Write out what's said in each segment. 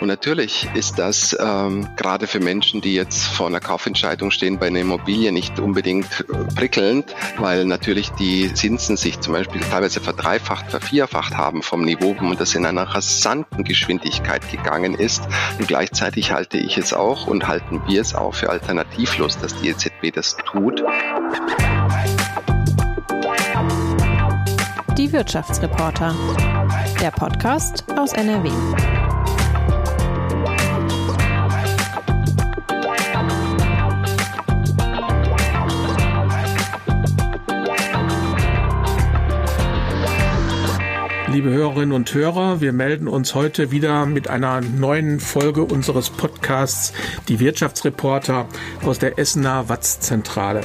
Und natürlich ist das ähm, gerade für Menschen, die jetzt vor einer Kaufentscheidung stehen bei einer Immobilie, nicht unbedingt äh, prickelnd, weil natürlich die Zinsen sich zum Beispiel teilweise verdreifacht, vervierfacht haben vom Niveau und das in einer rasanten Geschwindigkeit gegangen ist. Und gleichzeitig halte ich es auch und halten wir es auch für alternativlos, dass die EZB das tut. Die Wirtschaftsreporter. Der Podcast aus NRW. Liebe Hörerinnen und Hörer, wir melden uns heute wieder mit einer neuen Folge unseres Podcasts Die Wirtschaftsreporter aus der Essener Watz-Zentrale.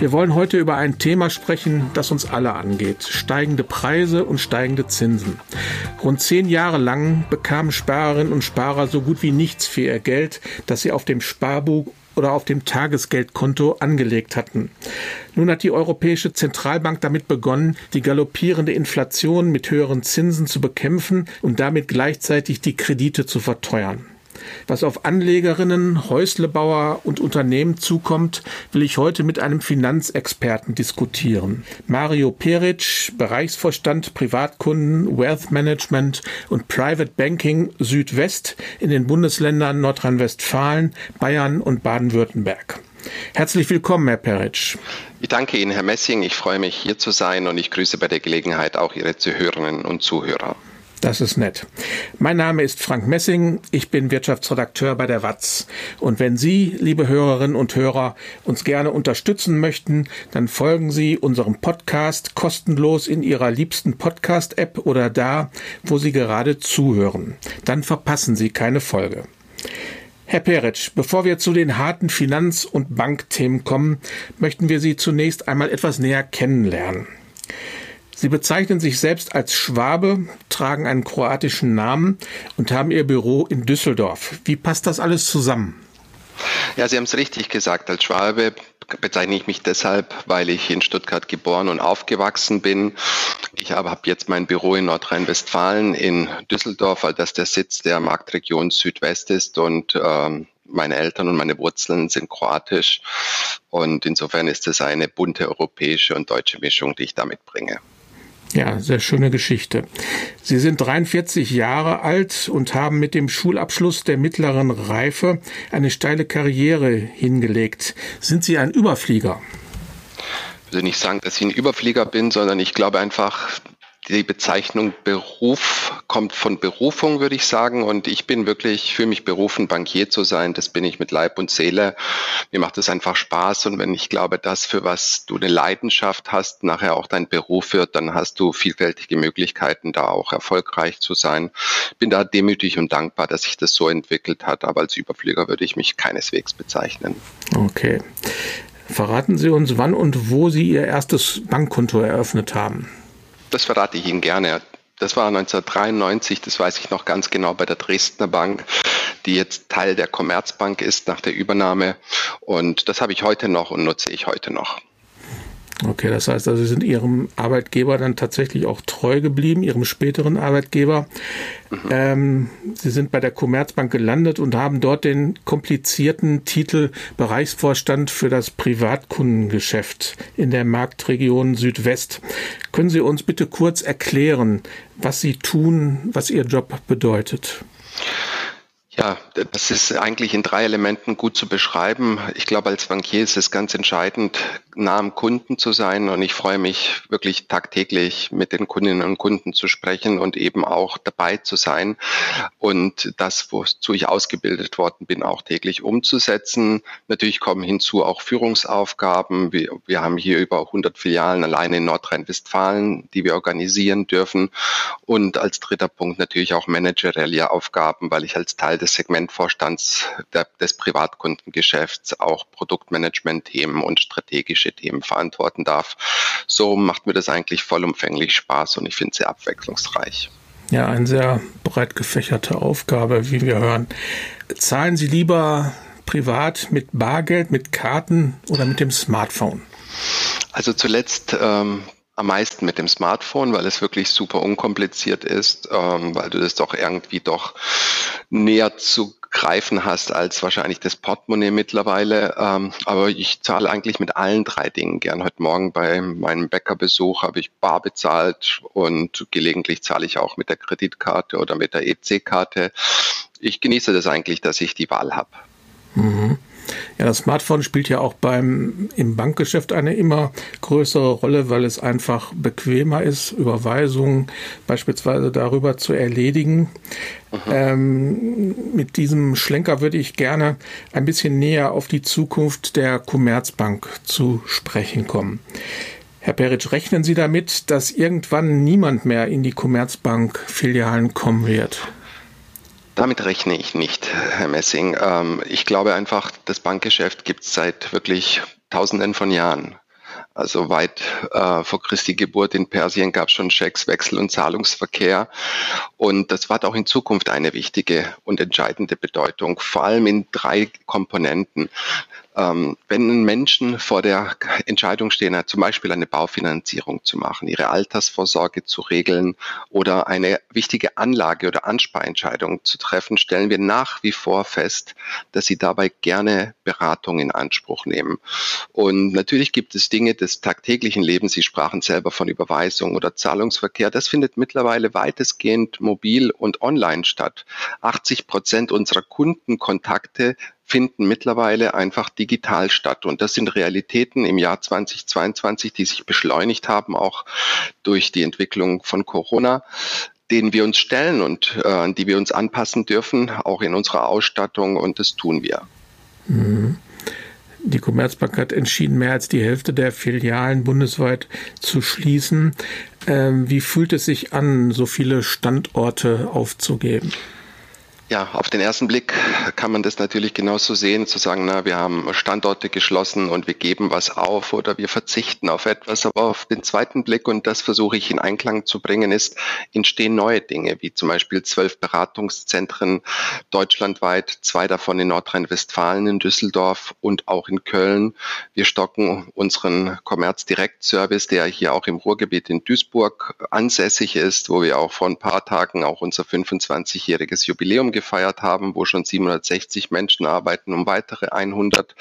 Wir wollen heute über ein Thema sprechen, das uns alle angeht. Steigende Preise und steigende Zinsen. Rund zehn Jahre lang bekamen Sparerinnen und Sparer so gut wie nichts für ihr Geld, das sie auf dem Sparbuch oder auf dem Tagesgeldkonto angelegt hatten. Nun hat die Europäische Zentralbank damit begonnen, die galoppierende Inflation mit höheren Zinsen zu bekämpfen und damit gleichzeitig die Kredite zu verteuern. Was auf Anlegerinnen, Häuslebauer und Unternehmen zukommt, will ich heute mit einem Finanzexperten diskutieren. Mario Peric, Bereichsvorstand Privatkunden, Wealth Management und Private Banking Südwest in den Bundesländern Nordrhein-Westfalen, Bayern und Baden-Württemberg. Herzlich willkommen, Herr Peric. Ich danke Ihnen, Herr Messing. Ich freue mich, hier zu sein und ich grüße bei der Gelegenheit auch Ihre Zuhörerinnen und Zuhörer. Das ist nett. Mein Name ist Frank Messing. Ich bin Wirtschaftsredakteur bei der WAZ. Und wenn Sie, liebe Hörerinnen und Hörer, uns gerne unterstützen möchten, dann folgen Sie unserem Podcast kostenlos in Ihrer liebsten Podcast-App oder da, wo Sie gerade zuhören. Dann verpassen Sie keine Folge. Herr Peretsch, bevor wir zu den harten Finanz- und Bankthemen kommen, möchten wir Sie zunächst einmal etwas näher kennenlernen. Sie bezeichnen sich selbst als Schwabe, tragen einen kroatischen Namen und haben ihr Büro in Düsseldorf. Wie passt das alles zusammen? Ja, Sie haben es richtig gesagt. Als Schwabe bezeichne ich mich deshalb, weil ich in Stuttgart geboren und aufgewachsen bin. Ich habe jetzt mein Büro in Nordrhein-Westfalen in Düsseldorf, weil das der Sitz der Marktregion Südwest ist und ähm, meine Eltern und meine Wurzeln sind kroatisch und insofern ist es eine bunte europäische und deutsche Mischung, die ich damit bringe. Ja, sehr schöne Geschichte. Sie sind 43 Jahre alt und haben mit dem Schulabschluss der mittleren Reife eine steile Karriere hingelegt. Sind Sie ein Überflieger? Ich will nicht sagen, dass ich ein Überflieger bin, sondern ich glaube einfach, die Bezeichnung Beruf kommt von Berufung, würde ich sagen. Und ich bin wirklich, für mich berufen, Bankier zu sein. Das bin ich mit Leib und Seele. Mir macht es einfach Spaß. Und wenn ich glaube, das, für was du eine Leidenschaft hast, nachher auch dein Beruf wird, dann hast du vielfältige Möglichkeiten, da auch erfolgreich zu sein. Bin da demütig und dankbar, dass sich das so entwickelt hat. Aber als Überflieger würde ich mich keineswegs bezeichnen. Okay. Verraten Sie uns, wann und wo Sie Ihr erstes Bankkonto eröffnet haben. Das verrate ich Ihnen gerne. Das war 1993, das weiß ich noch ganz genau, bei der Dresdner Bank, die jetzt Teil der Commerzbank ist nach der Übernahme. Und das habe ich heute noch und nutze ich heute noch. Okay, das heißt also, Sie sind Ihrem Arbeitgeber dann tatsächlich auch treu geblieben, Ihrem späteren Arbeitgeber. Mhm. Ähm, Sie sind bei der Commerzbank gelandet und haben dort den komplizierten Titel Bereichsvorstand für das Privatkundengeschäft in der Marktregion Südwest. Können Sie uns bitte kurz erklären, was Sie tun, was Ihr Job bedeutet? Ja, das ist eigentlich in drei Elementen gut zu beschreiben. Ich glaube, als Bankier ist es ganz entscheidend, nah am Kunden zu sein. Und ich freue mich wirklich tagtäglich mit den Kundinnen und Kunden zu sprechen und eben auch dabei zu sein und das, wozu ich ausgebildet worden bin, auch täglich umzusetzen. Natürlich kommen hinzu auch Führungsaufgaben. Wir, wir haben hier über 100 Filialen alleine in Nordrhein-Westfalen, die wir organisieren dürfen. Und als dritter Punkt natürlich auch managerielle Aufgaben, weil ich als Teil des Segmentvorstands der, des Privatkundengeschäfts auch Produktmanagement-Themen und strategische Themen verantworten darf. So macht mir das eigentlich vollumfänglich Spaß und ich finde es sehr abwechslungsreich. Ja, eine sehr breit gefächerte Aufgabe, wie wir hören. Zahlen Sie lieber privat mit Bargeld, mit Karten oder mit dem Smartphone? Also zuletzt ähm, am meisten mit dem Smartphone, weil es wirklich super unkompliziert ist, ähm, weil du das doch irgendwie doch näher zu greifen hast als wahrscheinlich das Portemonnaie mittlerweile. Ähm, aber ich zahle eigentlich mit allen drei Dingen gern. Heute Morgen bei meinem Bäckerbesuch habe ich bar bezahlt und gelegentlich zahle ich auch mit der Kreditkarte oder mit der EC-Karte. Ich genieße das eigentlich, dass ich die Wahl habe. Mhm. Ja, das Smartphone spielt ja auch beim im Bankgeschäft eine immer größere Rolle, weil es einfach bequemer ist, Überweisungen beispielsweise darüber zu erledigen. Ähm, mit diesem Schlenker würde ich gerne ein bisschen näher auf die Zukunft der Commerzbank zu sprechen kommen. Herr Peritsch, rechnen Sie damit, dass irgendwann niemand mehr in die Commerzbank-Filialen kommen wird? Damit rechne ich nicht, Herr Messing. Ähm, ich glaube einfach, das Bankgeschäft gibt es seit wirklich Tausenden von Jahren. Also weit äh, vor Christi Geburt in Persien gab es schon Schecks, Wechsel und Zahlungsverkehr. Und das hat auch in Zukunft eine wichtige und entscheidende Bedeutung, vor allem in drei Komponenten. Ähm, wenn Menschen vor der Entscheidung stehen, zum Beispiel eine Baufinanzierung zu machen, ihre Altersvorsorge zu regeln oder eine wichtige Anlage- oder Ansparentscheidung zu treffen, stellen wir nach wie vor fest, dass sie dabei gerne Beratung in Anspruch nehmen. Und natürlich gibt es Dinge des tagtäglichen Lebens, Sie sprachen selber von Überweisung oder Zahlungsverkehr, das findet mittlerweile weitestgehend mobil und online statt. 80 Prozent unserer Kundenkontakte finden mittlerweile einfach digital statt. Und das sind Realitäten im Jahr 2022, die sich beschleunigt haben, auch durch die Entwicklung von Corona denen wir uns stellen und äh, an die wir uns anpassen dürfen, auch in unserer Ausstattung und das tun wir. Mhm. Die Commerzbank hat entschieden, mehr als die Hälfte der Filialen bundesweit zu schließen. Ähm, wie fühlt es sich an, so viele Standorte aufzugeben? Ja, auf den ersten Blick kann man das natürlich genauso sehen, zu sagen, na, wir haben Standorte geschlossen und wir geben was auf oder wir verzichten auf etwas. Aber auf den zweiten Blick, und das versuche ich in Einklang zu bringen, ist, entstehen neue Dinge, wie zum Beispiel zwölf Beratungszentren deutschlandweit, zwei davon in Nordrhein-Westfalen, in Düsseldorf und auch in Köln. Wir stocken unseren Commerz-Direkt-Service, der hier auch im Ruhrgebiet in Duisburg ansässig ist, wo wir auch vor ein paar Tagen auch unser 25-jähriges Jubiläum gefeiert haben, wo schon 760 Menschen arbeiten, um weitere 100,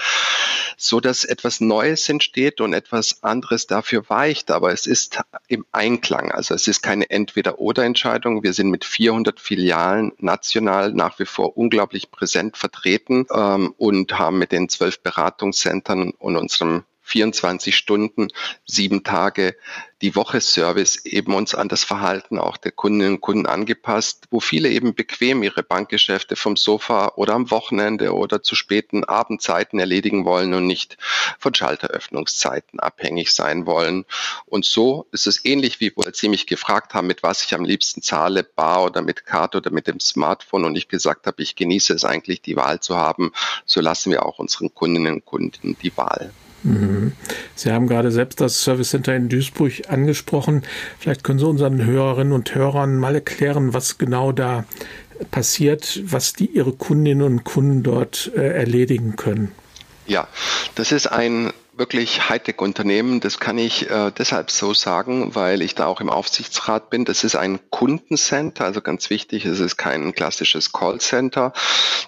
so dass etwas Neues entsteht und etwas anderes dafür weicht. Aber es ist im Einklang. Also es ist keine Entweder-Oder-Entscheidung. Wir sind mit 400 Filialen national nach wie vor unglaublich präsent vertreten ähm, und haben mit den zwölf Beratungszentren und unserem 24 Stunden, sieben Tage die Woche Service eben uns an das Verhalten auch der Kundinnen und Kunden angepasst, wo viele eben bequem ihre Bankgeschäfte vom Sofa oder am Wochenende oder zu späten Abendzeiten erledigen wollen und nicht von Schalteröffnungszeiten abhängig sein wollen. Und so ist es ähnlich wie wohl Sie mich gefragt haben, mit was ich am liebsten zahle, bar oder mit Karte oder mit dem Smartphone und ich gesagt habe, ich genieße es eigentlich, die Wahl zu haben. So lassen wir auch unseren Kundinnen und Kunden die Wahl. Mhm. Sie haben gerade selbst das Service Center in Duisburg angesprochen. Vielleicht können Sie unseren Hörerinnen und Hörern mal erklären, was genau da passiert, was die Ihre Kundinnen und Kunden dort äh, erledigen können. Ja, das ist ein wirklich Hightech-Unternehmen. Das kann ich äh, deshalb so sagen, weil ich da auch im Aufsichtsrat bin. Das ist ein Kundencenter, also ganz wichtig, es ist kein klassisches Callcenter.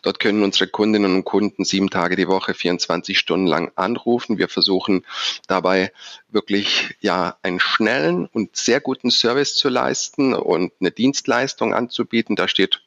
Dort können unsere Kundinnen und Kunden sieben Tage die Woche, 24 Stunden lang anrufen. Wir versuchen dabei wirklich ja einen schnellen und sehr guten Service zu leisten und eine Dienstleistung anzubieten. Da steht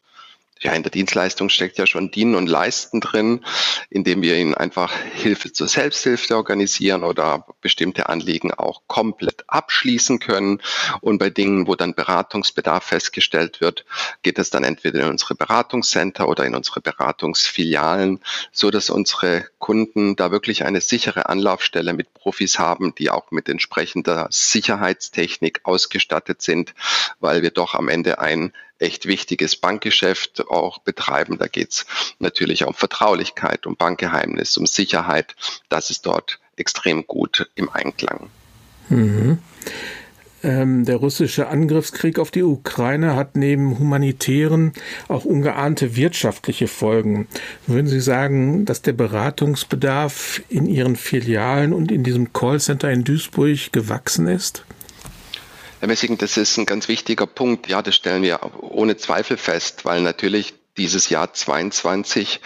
ja, in der Dienstleistung steckt ja schon Dienen und Leisten drin, indem wir ihnen einfach Hilfe zur Selbsthilfe organisieren oder bestimmte Anliegen auch komplett abschließen können. Und bei Dingen, wo dann Beratungsbedarf festgestellt wird, geht es dann entweder in unsere Beratungscenter oder in unsere Beratungsfilialen, so dass unsere Kunden da wirklich eine sichere Anlaufstelle mit Profis haben, die auch mit entsprechender Sicherheitstechnik ausgestattet sind, weil wir doch am Ende ein echt wichtiges Bankgeschäft auch betreiben. Da geht es natürlich um Vertraulichkeit, um Bankgeheimnis, um Sicherheit. Das ist dort extrem gut im Einklang. Mhm. Ähm, der russische Angriffskrieg auf die Ukraine hat neben humanitären auch ungeahnte wirtschaftliche Folgen. Würden Sie sagen, dass der Beratungsbedarf in Ihren Filialen und in diesem Callcenter in Duisburg gewachsen ist? Herr Messing, das ist ein ganz wichtiger Punkt. Ja, das stellen wir ohne Zweifel fest, weil natürlich dieses Jahr 22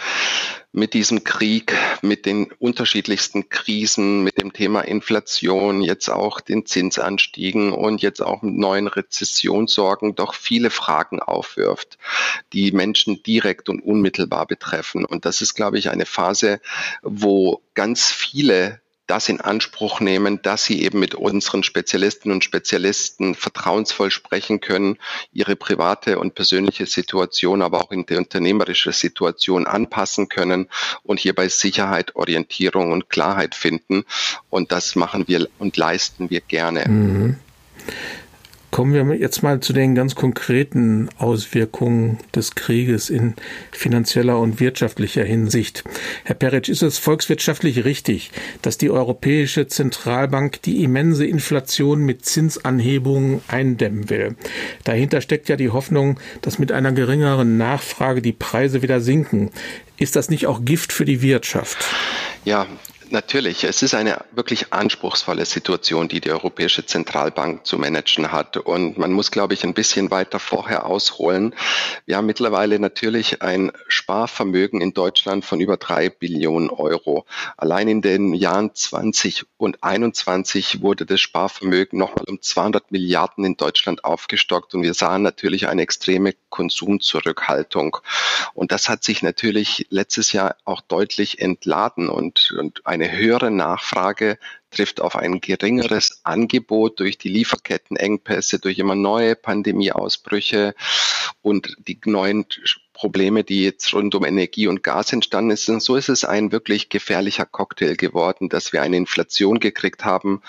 mit diesem Krieg, mit den unterschiedlichsten Krisen, mit dem Thema Inflation, jetzt auch den Zinsanstiegen und jetzt auch mit neuen Rezessionssorgen doch viele Fragen aufwirft, die Menschen direkt und unmittelbar betreffen. Und das ist, glaube ich, eine Phase, wo ganz viele das in Anspruch nehmen, dass sie eben mit unseren Spezialistinnen und Spezialisten vertrauensvoll sprechen können, ihre private und persönliche Situation, aber auch in die unternehmerische Situation anpassen können und hierbei Sicherheit, Orientierung und Klarheit finden. Und das machen wir und leisten wir gerne. Mhm. Kommen wir jetzt mal zu den ganz konkreten Auswirkungen des Krieges in finanzieller und wirtschaftlicher Hinsicht. Herr Peric, ist es volkswirtschaftlich richtig, dass die Europäische Zentralbank die immense Inflation mit Zinsanhebungen eindämmen will? Dahinter steckt ja die Hoffnung, dass mit einer geringeren Nachfrage die Preise wieder sinken. Ist das nicht auch Gift für die Wirtschaft? Ja, Natürlich, es ist eine wirklich anspruchsvolle Situation, die die Europäische Zentralbank zu managen hat. Und man muss, glaube ich, ein bisschen weiter vorher ausholen. Wir haben mittlerweile natürlich ein Sparvermögen in Deutschland von über drei Billionen Euro. Allein in den Jahren 20 und 21 wurde das Sparvermögen nochmal um 200 Milliarden in Deutschland aufgestockt. Und wir sahen natürlich eine extreme Konsumzurückhaltung. Und das hat sich natürlich letztes Jahr auch deutlich entladen und, und eine eine höhere Nachfrage trifft auf ein geringeres Angebot durch die Lieferkettenengpässe, durch immer neue Pandemieausbrüche und die neuen Probleme, die jetzt rund um Energie und Gas entstanden sind. so ist es ein wirklich gefährlicher Cocktail geworden, dass wir eine Inflation gekriegt haben,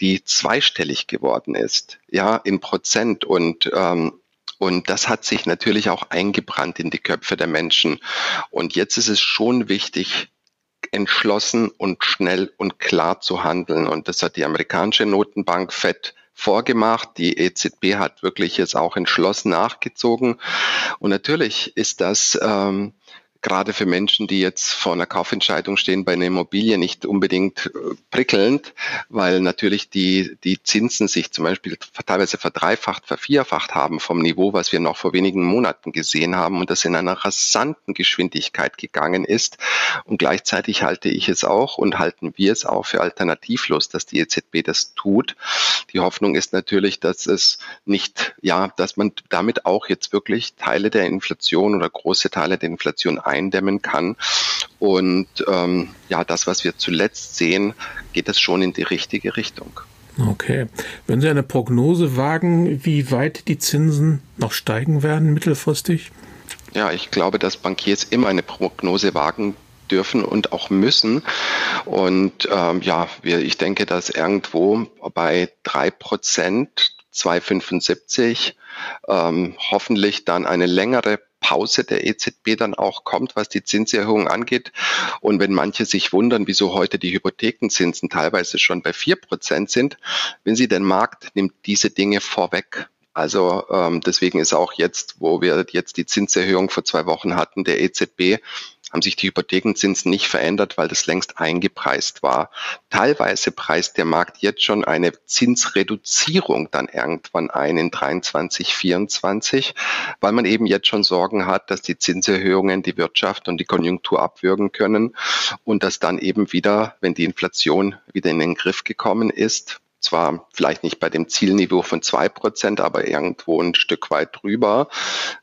die zweistellig geworden ist, ja, in Prozent und ähm, und das hat sich natürlich auch eingebrannt in die Köpfe der Menschen. Und jetzt ist es schon wichtig, entschlossen und schnell und klar zu handeln. Und das hat die amerikanische Notenbank FED vorgemacht. Die EZB hat wirklich jetzt auch entschlossen nachgezogen. Und natürlich ist das ähm, gerade für Menschen, die jetzt vor einer Kaufentscheidung stehen bei einer Immobilie, nicht unbedingt äh, prickelnd, weil natürlich die, die Zinsen sich zum Beispiel teilweise verdreifacht, vervierfacht haben vom Niveau, was wir noch vor wenigen Monaten gesehen haben und das in einer rasanten Geschwindigkeit gegangen ist. Und gleichzeitig halte ich es auch und halten wir es auch für alternativlos, dass die EZB das tut. Die Hoffnung ist natürlich, dass es nicht, ja, dass man damit auch jetzt wirklich Teile der Inflation oder große Teile der Inflation eindämmen kann. Und ähm, ja, das, was wir zuletzt sehen, geht es schon in die richtige Richtung. Okay. Wenn Sie eine Prognose wagen, wie weit die Zinsen noch steigen werden mittelfristig? Ja, ich glaube, dass Bankiers immer eine Prognose wagen dürfen und auch müssen. Und ähm, ja, wir, ich denke, dass irgendwo bei drei Prozent 2,75 ähm, hoffentlich dann eine längere Pause der EZB dann auch kommt, was die Zinserhöhung angeht. Und wenn manche sich wundern, wieso heute die Hypothekenzinsen teilweise schon bei vier Prozent sind, wenn sie den Markt nimmt diese Dinge vorweg. Also ähm, deswegen ist auch jetzt, wo wir jetzt die Zinserhöhung vor zwei Wochen hatten, der EZB haben sich die Hypothekenzinsen nicht verändert, weil das längst eingepreist war. Teilweise preist der Markt jetzt schon eine Zinsreduzierung dann irgendwann ein in 23, 24, weil man eben jetzt schon Sorgen hat, dass die Zinserhöhungen die Wirtschaft und die Konjunktur abwürgen können und dass dann eben wieder, wenn die Inflation wieder in den Griff gekommen ist, zwar vielleicht nicht bei dem Zielniveau von zwei Prozent, aber irgendwo ein Stück weit drüber,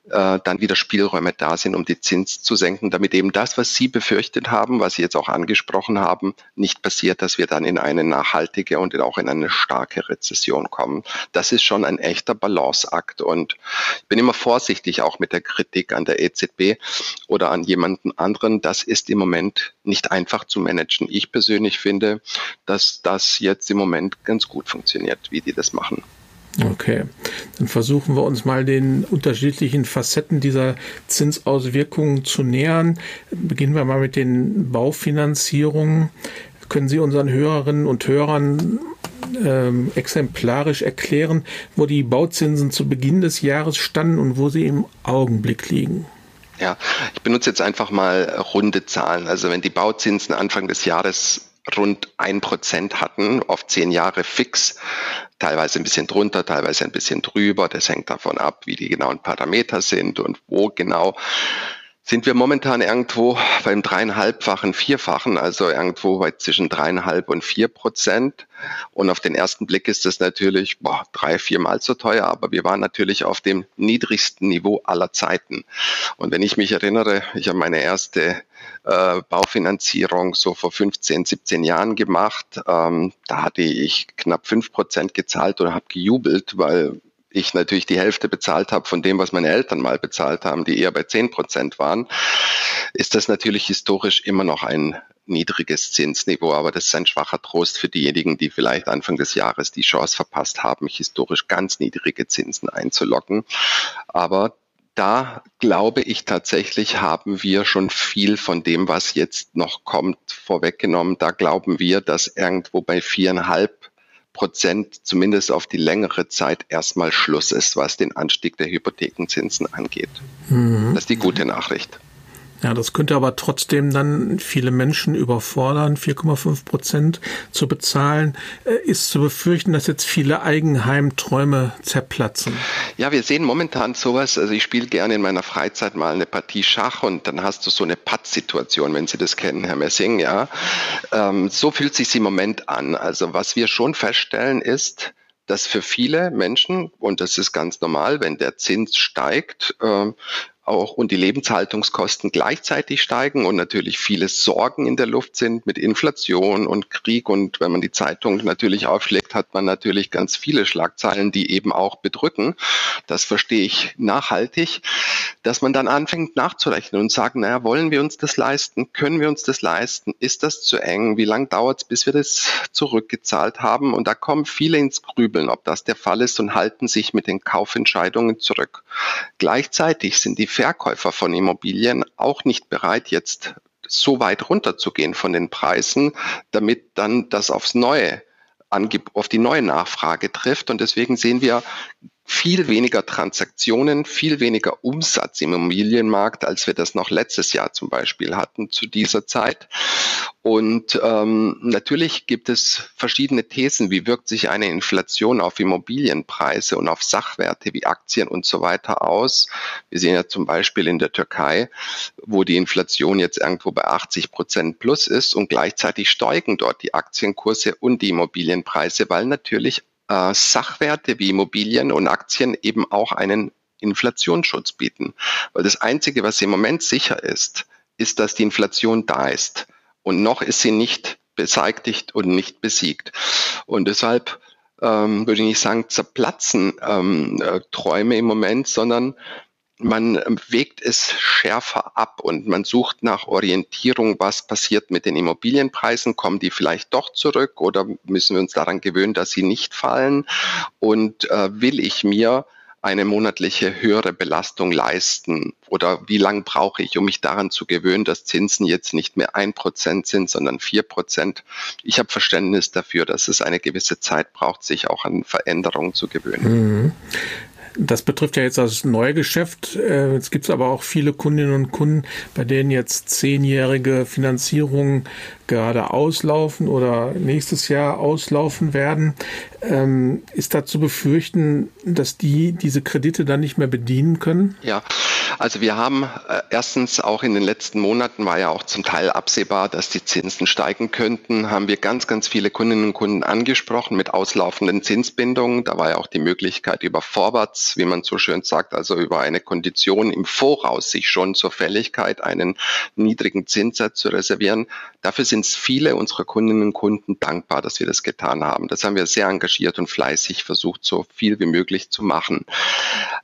äh, dann wieder Spielräume da sind, um die Zins zu senken, damit eben das, was Sie befürchtet haben, was Sie jetzt auch angesprochen haben, nicht passiert, dass wir dann in eine nachhaltige und auch in eine starke Rezession kommen. Das ist schon ein echter Balanceakt und ich bin immer vorsichtig auch mit der Kritik an der EZB oder an jemanden anderen. Das ist im Moment nicht einfach zu managen. Ich persönlich finde, dass das jetzt im Moment ganz gut funktioniert, wie die das machen. Okay, dann versuchen wir uns mal den unterschiedlichen Facetten dieser Zinsauswirkungen zu nähern. Beginnen wir mal mit den Baufinanzierungen. Können Sie unseren Hörerinnen und Hörern ähm, exemplarisch erklären, wo die Bauzinsen zu Beginn des Jahres standen und wo sie im Augenblick liegen? Ja, ich benutze jetzt einfach mal runde Zahlen. Also wenn die Bauzinsen Anfang des Jahres rund ein Prozent hatten, auf zehn Jahre fix, teilweise ein bisschen drunter, teilweise ein bisschen drüber. Das hängt davon ab, wie die genauen Parameter sind und wo genau sind wir momentan irgendwo beim dreieinhalbfachen, vierfachen, also irgendwo bei zwischen dreieinhalb und vier Prozent. Und auf den ersten Blick ist das natürlich boah, drei, viermal so teuer, aber wir waren natürlich auf dem niedrigsten Niveau aller Zeiten. Und wenn ich mich erinnere, ich habe meine erste äh, Baufinanzierung so vor 15, 17 Jahren gemacht. Ähm, da hatte ich knapp fünf Prozent gezahlt und habe gejubelt, weil ich natürlich die Hälfte bezahlt habe von dem, was meine Eltern mal bezahlt haben, die eher bei 10 Prozent waren, ist das natürlich historisch immer noch ein niedriges Zinsniveau. Aber das ist ein schwacher Trost für diejenigen, die vielleicht Anfang des Jahres die Chance verpasst haben, historisch ganz niedrige Zinsen einzulocken. Aber da glaube ich tatsächlich, haben wir schon viel von dem, was jetzt noch kommt, vorweggenommen. Da glauben wir, dass irgendwo bei viereinhalb Prozent zumindest auf die längere Zeit erstmal Schluss ist, was den Anstieg der Hypothekenzinsen angeht. Mhm. Das ist die gute Nachricht. Ja, das könnte aber trotzdem dann viele Menschen überfordern, 4,5 Prozent zu bezahlen. Äh, ist zu befürchten, dass jetzt viele Eigenheimträume zerplatzen. Ja, wir sehen momentan sowas. Also ich spiele gerne in meiner Freizeit mal eine Partie Schach und dann hast du so eine Patt-Situation, wenn Sie das kennen, Herr Messing. Ja, ähm, so fühlt sich im Moment an. Also was wir schon feststellen ist, dass für viele Menschen, und das ist ganz normal, wenn der Zins steigt, äh, auch und die Lebenshaltungskosten gleichzeitig steigen und natürlich viele Sorgen in der Luft sind mit Inflation und Krieg. Und wenn man die Zeitung natürlich aufschlägt, hat man natürlich ganz viele Schlagzeilen, die eben auch bedrücken. Das verstehe ich nachhaltig, dass man dann anfängt nachzurechnen und sagen, naja, wollen wir uns das leisten? Können wir uns das leisten? Ist das zu eng? Wie lange dauert es, bis wir das zurückgezahlt haben? Und da kommen viele ins Grübeln, ob das der Fall ist und halten sich mit den Kaufentscheidungen zurück. Gleichzeitig sind die Verkäufer von Immobilien auch nicht bereit, jetzt so weit runterzugehen von den Preisen, damit dann das aufs Neue auf die neue Nachfrage trifft. Und deswegen sehen wir viel weniger Transaktionen, viel weniger Umsatz im Immobilienmarkt, als wir das noch letztes Jahr zum Beispiel hatten zu dieser Zeit. Und ähm, natürlich gibt es verschiedene Thesen, wie wirkt sich eine Inflation auf Immobilienpreise und auf Sachwerte wie Aktien und so weiter aus. Wir sehen ja zum Beispiel in der Türkei, wo die Inflation jetzt irgendwo bei 80 Prozent plus ist und gleichzeitig steigen dort die Aktienkurse und die Immobilienpreise, weil natürlich äh, Sachwerte wie Immobilien und Aktien eben auch einen Inflationsschutz bieten. Weil das Einzige, was im Moment sicher ist, ist, dass die Inflation da ist. Und noch ist sie nicht beseitigt und nicht besiegt. Und deshalb ähm, würde ich nicht sagen, zerplatzen ähm, äh, Träume im Moment, sondern man wägt es schärfer ab und man sucht nach Orientierung, was passiert mit den Immobilienpreisen, kommen die vielleicht doch zurück oder müssen wir uns daran gewöhnen, dass sie nicht fallen und äh, will ich mir eine monatliche höhere Belastung leisten? Oder wie lange brauche ich, um mich daran zu gewöhnen, dass Zinsen jetzt nicht mehr ein Prozent sind, sondern vier Prozent? Ich habe Verständnis dafür, dass es eine gewisse Zeit braucht, sich auch an Veränderungen zu gewöhnen. Mhm. Das betrifft ja jetzt das Neugeschäft. Äh, jetzt gibt es aber auch viele Kundinnen und Kunden, bei denen jetzt zehnjährige Finanzierungen gerade auslaufen oder nächstes Jahr auslaufen werden. Ähm, ist da zu befürchten, dass die diese Kredite dann nicht mehr bedienen können? Ja, also wir haben äh, erstens auch in den letzten Monaten war ja auch zum Teil absehbar, dass die Zinsen steigen könnten, haben wir ganz, ganz viele Kundinnen und Kunden angesprochen mit auslaufenden Zinsbindungen. Da war ja auch die Möglichkeit über Vorwärts, wie man so schön sagt, also über eine Kondition im Voraus sich schon zur Fälligkeit einen niedrigen Zinssatz zu reservieren. Dafür sind viele unserer Kundinnen und Kunden dankbar, dass wir das getan haben. Das haben wir sehr engagiert und fleißig versucht, so viel wie möglich zu machen.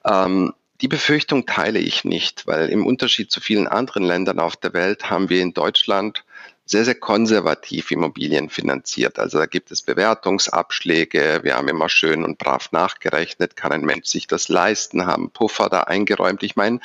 Ähm, die Befürchtung teile ich nicht, weil im Unterschied zu vielen anderen Ländern auf der Welt haben wir in Deutschland sehr, sehr konservativ Immobilien finanziert. Also da gibt es Bewertungsabschläge, wir haben immer schön und brav nachgerechnet, kann ein Mensch sich das leisten, haben Puffer da eingeräumt. Ich meine,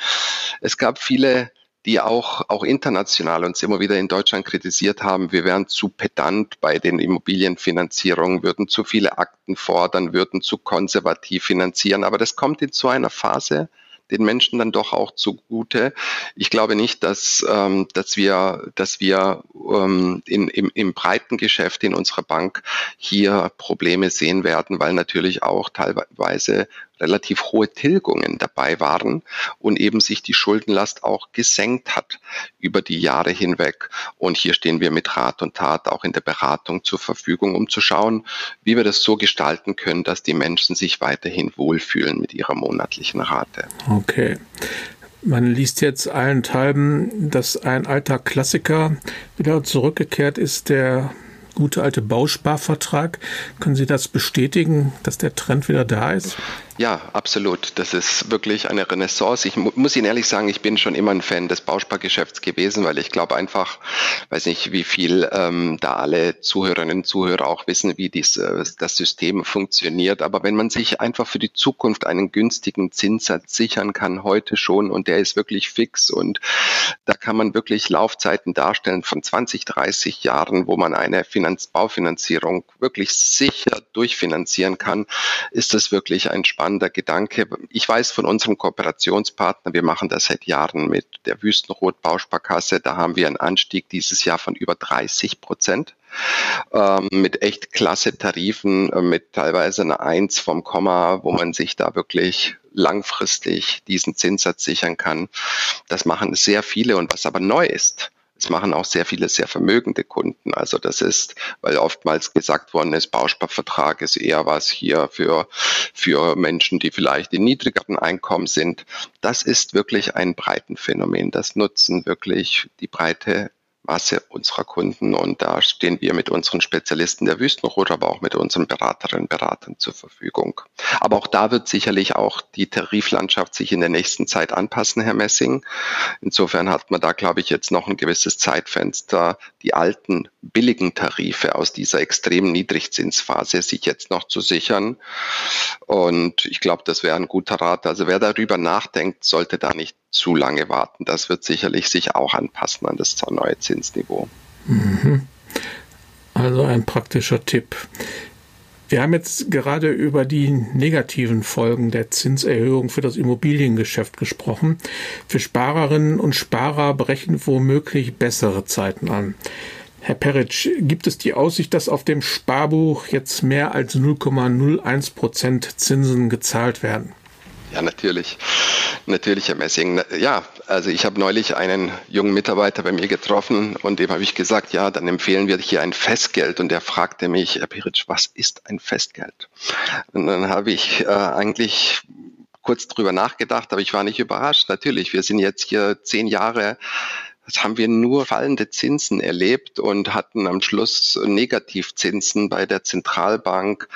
es gab viele die auch, auch international uns immer wieder in Deutschland kritisiert haben, wir wären zu pedant bei den Immobilienfinanzierungen, würden zu viele Akten fordern, würden zu konservativ finanzieren. Aber das kommt in so einer Phase, den Menschen dann doch auch zugute. Ich glaube nicht, dass, ähm, dass wir, dass wir ähm, in, im, im breiten Geschäft in unserer Bank hier Probleme sehen werden, weil natürlich auch teilweise relativ hohe Tilgungen dabei waren und eben sich die Schuldenlast auch gesenkt hat über die Jahre hinweg. Und hier stehen wir mit Rat und Tat auch in der Beratung zur Verfügung, um zu schauen, wie wir das so gestalten können, dass die Menschen sich weiterhin wohlfühlen mit ihrer monatlichen Rate. Okay. Man liest jetzt allenthalben, dass ein alter Klassiker wieder zurückgekehrt ist, der gute alte Bausparvertrag. Können Sie das bestätigen, dass der Trend wieder da ist? Ja, absolut. Das ist wirklich eine Renaissance. Ich mu muss Ihnen ehrlich sagen, ich bin schon immer ein Fan des Bauspargeschäfts gewesen, weil ich glaube einfach, weiß nicht, wie viel ähm, da alle Zuhörerinnen und Zuhörer auch wissen, wie dies, äh, das System funktioniert. Aber wenn man sich einfach für die Zukunft einen günstigen Zinssatz sichern kann, heute schon, und der ist wirklich fix und da kann man wirklich Laufzeiten darstellen von 20, 30 Jahren, wo man eine Finanz Baufinanzierung wirklich sicher durchfinanzieren kann, ist das wirklich ein spannender Gedanke. Ich weiß von unserem Kooperationspartner, wir machen das seit Jahren mit der Wüstenrot Bausparkasse, da haben wir einen Anstieg dieses Jahr von über 30 Prozent. Ähm, mit echt klasse Tarifen, äh, mit teilweise einer Eins vom Komma, wo man sich da wirklich langfristig diesen Zinssatz sichern kann. Das machen sehr viele und was aber neu ist, das machen auch sehr viele sehr vermögende Kunden. Also das ist, weil oftmals gesagt worden ist, Bausparvertrag ist eher was hier für, für Menschen, die vielleicht in niedrigeren Einkommen sind. Das ist wirklich ein Breitenphänomen. Das nutzen wirklich die breite Masse unserer Kunden und da stehen wir mit unseren Spezialisten der Wüstenrot, aber auch mit unseren Beraterinnen und Beratern zur Verfügung. Aber auch da wird sicherlich auch die Tariflandschaft sich in der nächsten Zeit anpassen, Herr Messing. Insofern hat man da, glaube ich, jetzt noch ein gewisses Zeitfenster, die alten billigen Tarife aus dieser extremen Niedrigzinsphase sich jetzt noch zu sichern. Und ich glaube, das wäre ein guter Rat. Also wer darüber nachdenkt, sollte da nicht zu lange warten. Das wird sicherlich sich auch anpassen an das neue Zinsniveau. Mhm. Also ein praktischer Tipp. Wir haben jetzt gerade über die negativen Folgen der Zinserhöhung für das Immobiliengeschäft gesprochen. Für Sparerinnen und Sparer brechen womöglich bessere Zeiten an. Herr Peritsch, gibt es die Aussicht, dass auf dem Sparbuch jetzt mehr als 0,01 Prozent Zinsen gezahlt werden? Ja, natürlich. Natürlich, Herr Messing. Ja, also ich habe neulich einen jungen Mitarbeiter bei mir getroffen und dem habe ich gesagt, ja, dann empfehlen wir hier ein Festgeld. Und er fragte mich, Herr Piritsch, was ist ein Festgeld? Und dann habe ich äh, eigentlich kurz drüber nachgedacht, aber ich war nicht überrascht. Natürlich, wir sind jetzt hier zehn Jahre das haben wir nur fallende Zinsen erlebt und hatten am Schluss Negativzinsen bei der Zentralbank.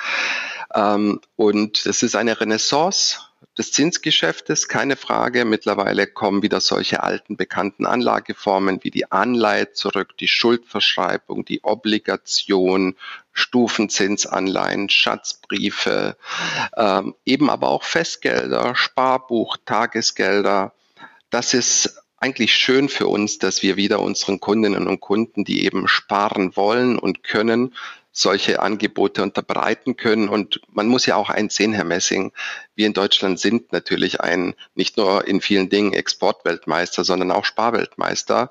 Ähm, und das ist eine Renaissance des Zinsgeschäftes, keine Frage. Mittlerweile kommen wieder solche alten bekannten Anlageformen wie die Anleihe zurück, die Schuldverschreibung, die Obligation, Stufenzinsanleihen, Schatzbriefe, ähm, eben aber auch Festgelder, Sparbuch, Tagesgelder. Das ist eigentlich schön für uns, dass wir wieder unseren Kundinnen und Kunden, die eben sparen wollen und können, solche Angebote unterbreiten können. Und man muss ja auch eins sehen, Herr Messing, wir in Deutschland sind natürlich ein, nicht nur in vielen Dingen Exportweltmeister, sondern auch Sparweltmeister.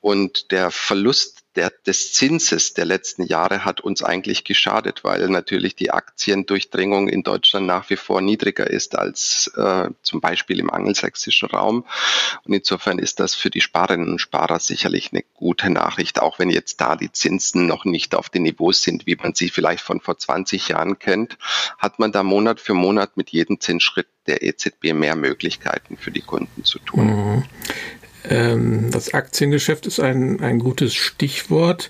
Und der Verlust der, des Zinses der letzten Jahre hat uns eigentlich geschadet, weil natürlich die Aktiendurchdringung in Deutschland nach wie vor niedriger ist als äh, zum Beispiel im angelsächsischen Raum. Und insofern ist das für die Sparerinnen und Sparer sicherlich eine gute Nachricht, auch wenn jetzt da die Zinsen noch nicht auf den Niveaus sind, wie man sie vielleicht von vor 20 Jahren kennt, hat man da Monat für Monat mit jedem Zinsschritt der EZB mehr Möglichkeiten für die Kunden zu tun. Mhm. Ähm, das Aktiengeschäft ist ein, ein gutes Stichwort.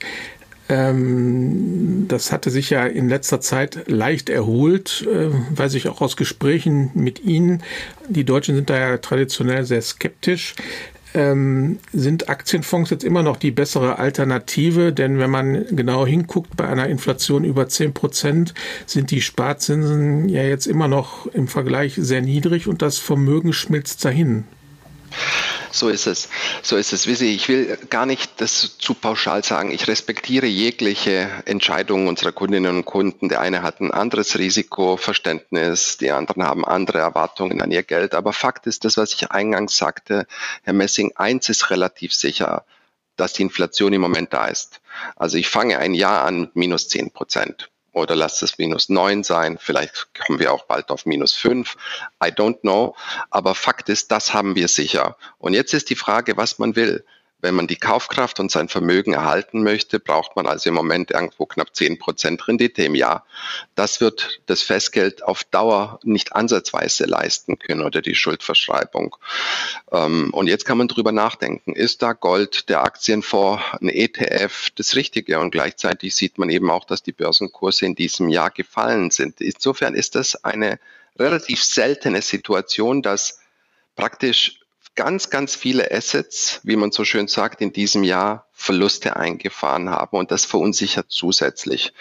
Ähm, das hatte sich ja in letzter Zeit leicht erholt, äh, weiß ich auch aus Gesprächen mit Ihnen. Die Deutschen sind da ja traditionell sehr skeptisch. Ähm, sind Aktienfonds jetzt immer noch die bessere Alternative? Denn wenn man genau hinguckt, bei einer Inflation über 10 Prozent sind die Sparzinsen ja jetzt immer noch im Vergleich sehr niedrig und das Vermögen schmilzt dahin. So ist es. So ist es. Wissi, ich will gar nicht das zu pauschal sagen. Ich respektiere jegliche Entscheidungen unserer Kundinnen und Kunden. Der eine hat ein anderes Risikoverständnis, die anderen haben andere Erwartungen an ihr Geld. Aber Fakt ist das, was ich eingangs sagte, Herr Messing, eins ist relativ sicher, dass die Inflation im Moment da ist. Also ich fange ein Jahr an mit minus zehn Prozent oder lasst es minus neun sein. Vielleicht kommen wir auch bald auf minus fünf. I don't know. Aber Fakt ist, das haben wir sicher. Und jetzt ist die Frage, was man will. Wenn man die Kaufkraft und sein Vermögen erhalten möchte, braucht man also im Moment irgendwo knapp 10 Prozent Rendite im Jahr. Das wird das Festgeld auf Dauer nicht ansatzweise leisten können oder die Schuldverschreibung. Ähm, und jetzt kann man drüber nachdenken. Ist da Gold, der Aktienfonds, ein ETF das Richtige? Und gleichzeitig sieht man eben auch, dass die Börsenkurse in diesem Jahr gefallen sind. Insofern ist das eine relativ seltene Situation, dass praktisch ganz, ganz viele Assets, wie man so schön sagt, in diesem Jahr Verluste eingefahren haben und das verunsichert zusätzlich.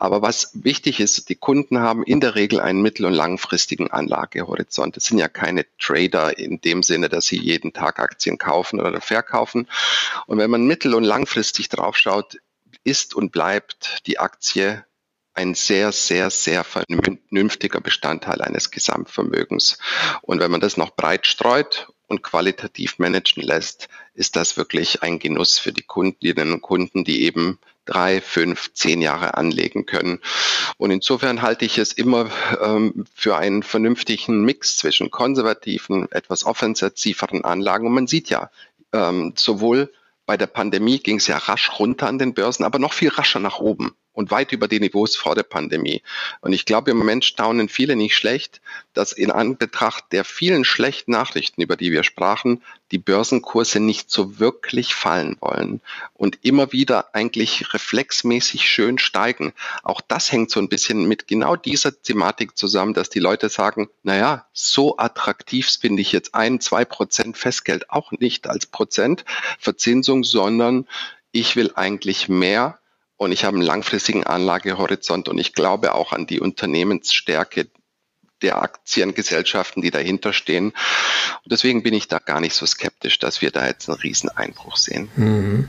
Aber was wichtig ist, die Kunden haben in der Regel einen mittel- und langfristigen Anlagehorizont. Das sind ja keine Trader in dem Sinne, dass sie jeden Tag Aktien kaufen oder verkaufen. Und wenn man mittel- und langfristig draufschaut, ist und bleibt die Aktie ein sehr, sehr, sehr vernünftiger Bestandteil eines Gesamtvermögens. Und wenn man das noch breit streut und qualitativ managen lässt, ist das wirklich ein Genuss für die Kundinnen und Kunden, die eben drei, fünf, zehn Jahre anlegen können. Und insofern halte ich es immer ähm, für einen vernünftigen Mix zwischen konservativen, etwas offensiveren Anlagen. Und man sieht ja, ähm, sowohl bei der Pandemie ging es ja rasch runter an den Börsen, aber noch viel rascher nach oben und weit über die Niveaus vor der Pandemie. Und ich glaube, im Moment staunen viele nicht schlecht, dass in Anbetracht der vielen schlechten Nachrichten, über die wir sprachen, die Börsenkurse nicht so wirklich fallen wollen und immer wieder eigentlich reflexmäßig schön steigen. Auch das hängt so ein bisschen mit genau dieser Thematik zusammen, dass die Leute sagen, naja, so attraktiv finde ich jetzt ein, zwei Prozent Festgeld auch nicht als Prozent Verzinsung, sondern ich will eigentlich mehr und ich habe einen langfristigen Anlagehorizont und ich glaube auch an die Unternehmensstärke der Aktiengesellschaften, die dahinter stehen. Und deswegen bin ich da gar nicht so skeptisch, dass wir da jetzt einen Rieseneinbruch sehen. Mhm.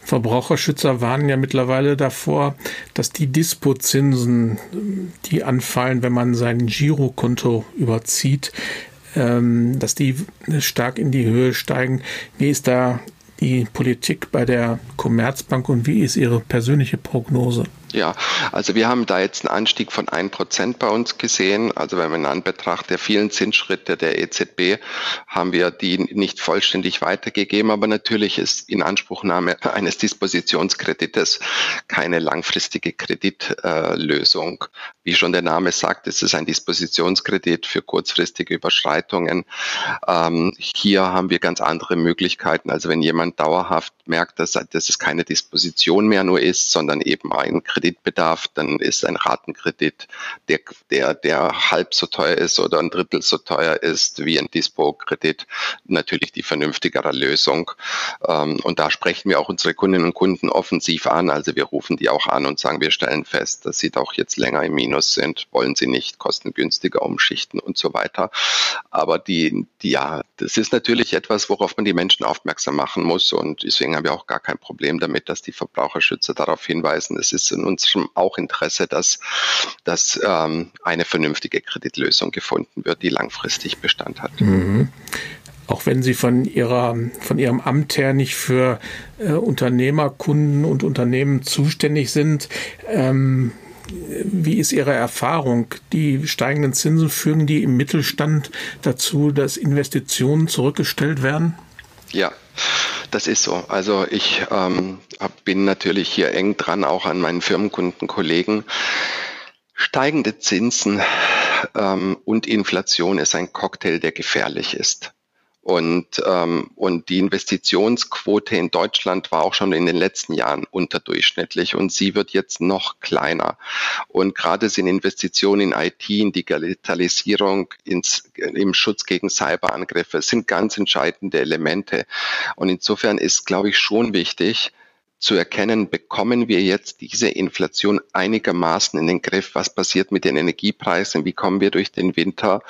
Verbraucherschützer warnen ja mittlerweile davor, dass die Dispozinsen, die anfallen, wenn man sein Girokonto überzieht, ähm, dass die stark in die Höhe steigen. Wie ist da die Politik bei der Commerzbank und wie ist Ihre persönliche Prognose? Ja, also wir haben da jetzt einen Anstieg von 1% bei uns gesehen. Also wenn man in Anbetracht der vielen Zinsschritte der EZB haben wir die nicht vollständig weitergegeben, aber natürlich ist Inanspruchnahme eines Dispositionskredites keine langfristige Kreditlösung. Wie schon der Name sagt, es ist ein Dispositionskredit für kurzfristige Überschreitungen. Ähm, hier haben wir ganz andere Möglichkeiten. Also wenn jemand dauerhaft merkt, dass, dass es keine Disposition mehr nur ist, sondern eben ein Kredit Kreditbedarf, dann ist ein Ratenkredit, der, der, der halb so teuer ist oder ein Drittel so teuer ist wie ein Dispo-Kredit, natürlich die vernünftigere Lösung. Ähm, und da sprechen wir auch unsere Kundinnen und Kunden offensiv an. Also wir rufen die auch an und sagen, wir stellen fest, dass sie doch jetzt länger im Minus sind, wollen sie nicht kostengünstiger umschichten und so weiter. Aber die, die, ja, das ist natürlich etwas, worauf man die Menschen aufmerksam machen muss. Und deswegen haben wir auch gar kein Problem damit, dass die Verbraucherschützer darauf hinweisen, es ist in unserem auch Interesse, dass, dass ähm, eine vernünftige Kreditlösung gefunden wird, die langfristig Bestand hat. Mhm. Auch wenn Sie von, ihrer, von Ihrem Amt her nicht für äh, Unternehmer, Kunden und Unternehmen zuständig sind, ähm, wie ist Ihre Erfahrung? Die steigenden Zinsen führen die im Mittelstand dazu, dass Investitionen zurückgestellt werden? Ja, das ist so. Also ich ähm, bin natürlich hier eng dran, auch an meinen Firmenkundenkollegen. Steigende Zinsen ähm, und Inflation ist ein Cocktail, der gefährlich ist. Und, ähm, und die Investitionsquote in Deutschland war auch schon in den letzten Jahren unterdurchschnittlich und sie wird jetzt noch kleiner. Und gerade sind Investitionen in IT, in Digitalisierung, ins, im Schutz gegen Cyberangriffe sind ganz entscheidende Elemente. Und insofern ist, glaube ich, schon wichtig, zu erkennen, bekommen wir jetzt diese Inflation einigermaßen in den Griff? Was passiert mit den Energiepreisen? Wie kommen wir durch den Winter?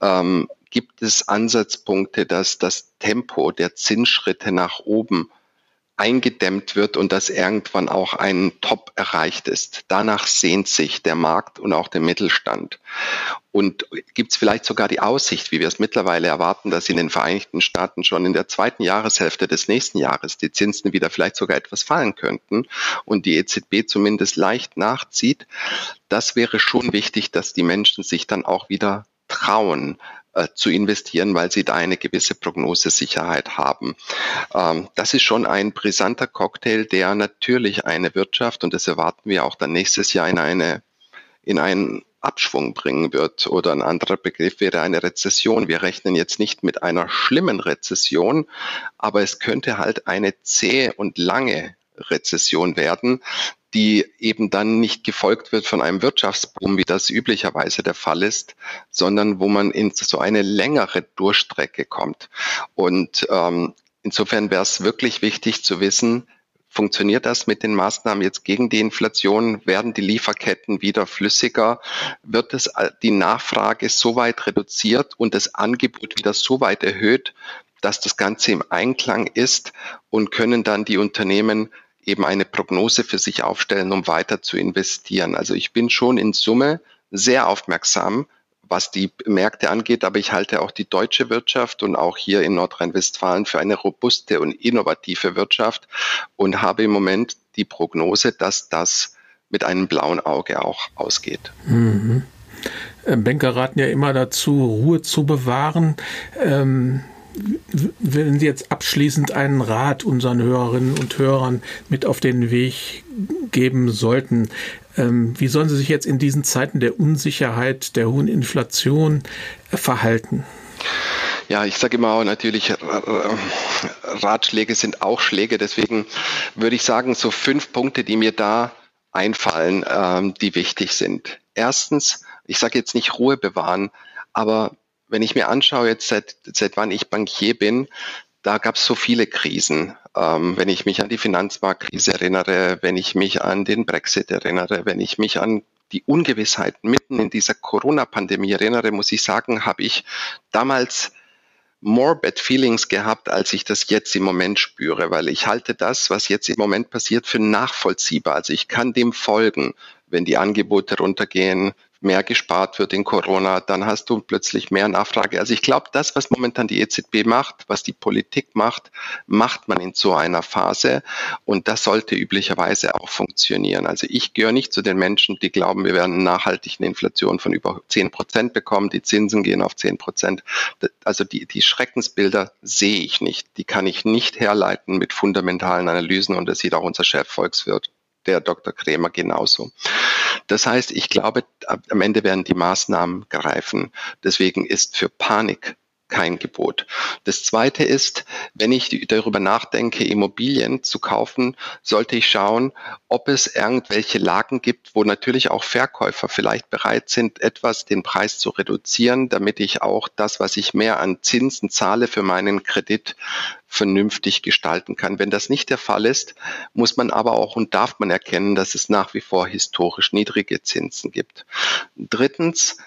Ähm, gibt es Ansatzpunkte, dass das Tempo der Zinsschritte nach oben eingedämmt wird und dass irgendwann auch ein Top erreicht ist. Danach sehnt sich der Markt und auch der Mittelstand. Und gibt es vielleicht sogar die Aussicht, wie wir es mittlerweile erwarten, dass in den Vereinigten Staaten schon in der zweiten Jahreshälfte des nächsten Jahres die Zinsen wieder vielleicht sogar etwas fallen könnten und die EZB zumindest leicht nachzieht. Das wäre schon wichtig, dass die Menschen sich dann auch wieder trauen, äh, zu investieren, weil sie da eine gewisse Prognosesicherheit haben. Ähm, das ist schon ein brisanter Cocktail, der natürlich eine Wirtschaft, und das erwarten wir auch dann nächstes Jahr in eine, in einen Abschwung bringen wird. Oder ein anderer Begriff wäre eine Rezession. Wir rechnen jetzt nicht mit einer schlimmen Rezession, aber es könnte halt eine zähe und lange Rezession werden, die eben dann nicht gefolgt wird von einem Wirtschaftsboom, wie das üblicherweise der Fall ist, sondern wo man in so eine längere Durchstrecke kommt. Und ähm, insofern wäre es wirklich wichtig zu wissen, Funktioniert das mit den Maßnahmen jetzt gegen die Inflation? Werden die Lieferketten wieder flüssiger? Wird es äh, die Nachfrage so weit reduziert und das Angebot wieder so weit erhöht, dass das Ganze im Einklang ist und können dann die Unternehmen eben eine Prognose für sich aufstellen, um weiter zu investieren. Also ich bin schon in Summe sehr aufmerksam, was die Märkte angeht, aber ich halte auch die deutsche Wirtschaft und auch hier in Nordrhein-Westfalen für eine robuste und innovative Wirtschaft und habe im Moment die Prognose, dass das mit einem blauen Auge auch ausgeht. Mhm. Äh, Banker raten ja immer dazu, Ruhe zu bewahren. Ähm wenn Sie jetzt abschließend einen Rat unseren Hörerinnen und Hörern mit auf den Weg geben sollten, ähm, wie sollen sie sich jetzt in diesen Zeiten der Unsicherheit, der hohen Inflation äh, verhalten? Ja, ich sage immer auch natürlich, äh, Ratschläge sind auch Schläge. Deswegen würde ich sagen, so fünf Punkte, die mir da einfallen, ähm, die wichtig sind. Erstens, ich sage jetzt nicht Ruhe bewahren, aber wenn ich mir anschaue, jetzt seit, seit wann ich Bankier bin, da gab es so viele Krisen. Ähm, wenn ich mich an die Finanzmarktkrise erinnere, wenn ich mich an den Brexit erinnere, wenn ich mich an die Ungewissheit mitten in dieser Corona-Pandemie erinnere, muss ich sagen, habe ich damals more bad feelings gehabt, als ich das jetzt im Moment spüre, weil ich halte das, was jetzt im Moment passiert, für nachvollziehbar. Also ich kann dem folgen, wenn die Angebote runtergehen, mehr gespart wird in Corona, dann hast du plötzlich mehr Nachfrage. Also ich glaube, das, was momentan die EZB macht, was die Politik macht, macht man in so einer Phase und das sollte üblicherweise auch funktionieren. Also ich gehöre nicht zu den Menschen, die glauben, wir werden nachhaltig eine Inflation von über 10 Prozent bekommen, die Zinsen gehen auf 10 Prozent. Also die, die Schreckensbilder sehe ich nicht. Die kann ich nicht herleiten mit fundamentalen Analysen und das sieht auch unser Chef Volkswirt der Dr. Krämer genauso. Das heißt, ich glaube, am Ende werden die Maßnahmen greifen. Deswegen ist für Panik kein Gebot. Das zweite ist, wenn ich darüber nachdenke, Immobilien zu kaufen, sollte ich schauen, ob es irgendwelche Lagen gibt, wo natürlich auch Verkäufer vielleicht bereit sind, etwas den Preis zu reduzieren, damit ich auch das, was ich mehr an Zinsen zahle für meinen Kredit, vernünftig gestalten kann. Wenn das nicht der Fall ist, muss man aber auch und darf man erkennen, dass es nach wie vor historisch niedrige Zinsen gibt. Drittens,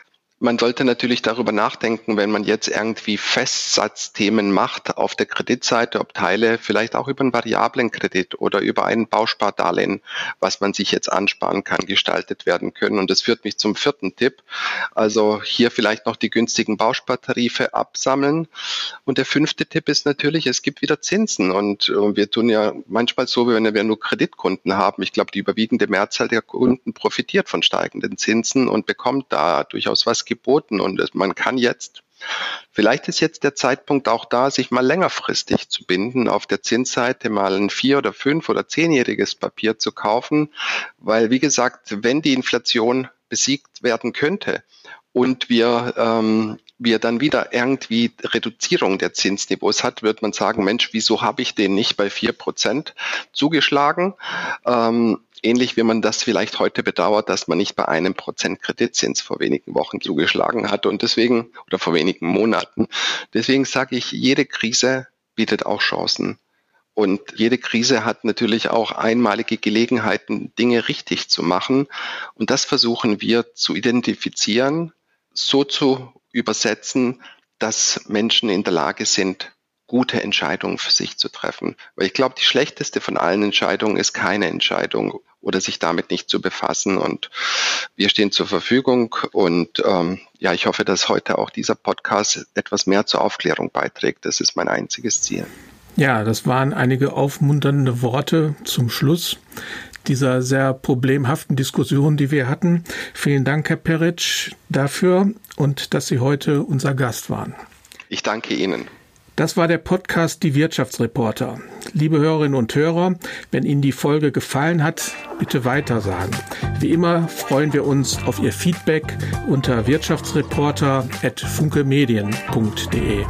man sollte natürlich darüber nachdenken, wenn man jetzt irgendwie Festsatzthemen macht auf der Kreditseite, ob Teile vielleicht auch über einen variablen Kredit oder über einen Bauspardarlehen, was man sich jetzt ansparen kann, gestaltet werden können. Und das führt mich zum vierten Tipp. Also hier vielleicht noch die günstigen Bauspartarife absammeln. Und der fünfte Tipp ist natürlich, es gibt wieder Zinsen. Und äh, wir tun ja manchmal so, wenn wir nur Kreditkunden haben. Ich glaube, die überwiegende Mehrzahl der Kunden profitiert von steigenden Zinsen und bekommt da durchaus was geboten und man kann jetzt Vielleicht ist jetzt der Zeitpunkt auch da, sich mal längerfristig zu binden, auf der Zinsseite mal ein vier- oder fünf- oder zehnjähriges Papier zu kaufen, weil, wie gesagt, wenn die Inflation besiegt werden könnte und wir, ähm, wir dann wieder irgendwie Reduzierung der Zinsniveaus hat, wird man sagen, Mensch, wieso habe ich den nicht bei vier Prozent zugeschlagen? Ähm, ähnlich wie man das vielleicht heute bedauert, dass man nicht bei einem Prozent Kreditzins vor wenigen Wochen zugeschlagen hat und deswegen, oder vor wenigen Monaten. Deswegen sage ich, jede Krise bietet auch Chancen. Und jede Krise hat natürlich auch einmalige Gelegenheiten, Dinge richtig zu machen. Und das versuchen wir zu identifizieren, so zu übersetzen, dass Menschen in der Lage sind, gute Entscheidungen für sich zu treffen. Weil ich glaube, die schlechteste von allen Entscheidungen ist keine Entscheidung oder sich damit nicht zu befassen. Und wir stehen zur Verfügung. Und ähm, ja, ich hoffe, dass heute auch dieser Podcast etwas mehr zur Aufklärung beiträgt. Das ist mein einziges Ziel. Ja, das waren einige aufmunternde Worte zum Schluss dieser sehr problemhaften Diskussion, die wir hatten. Vielen Dank, Herr Peritsch, dafür und dass Sie heute unser Gast waren. Ich danke Ihnen. Das war der Podcast Die Wirtschaftsreporter. Liebe Hörerinnen und Hörer, wenn Ihnen die Folge gefallen hat, bitte weitersagen. Wie immer freuen wir uns auf Ihr Feedback unter wirtschaftsreporter.funkemedien.de.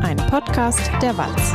Ein Podcast der Walz.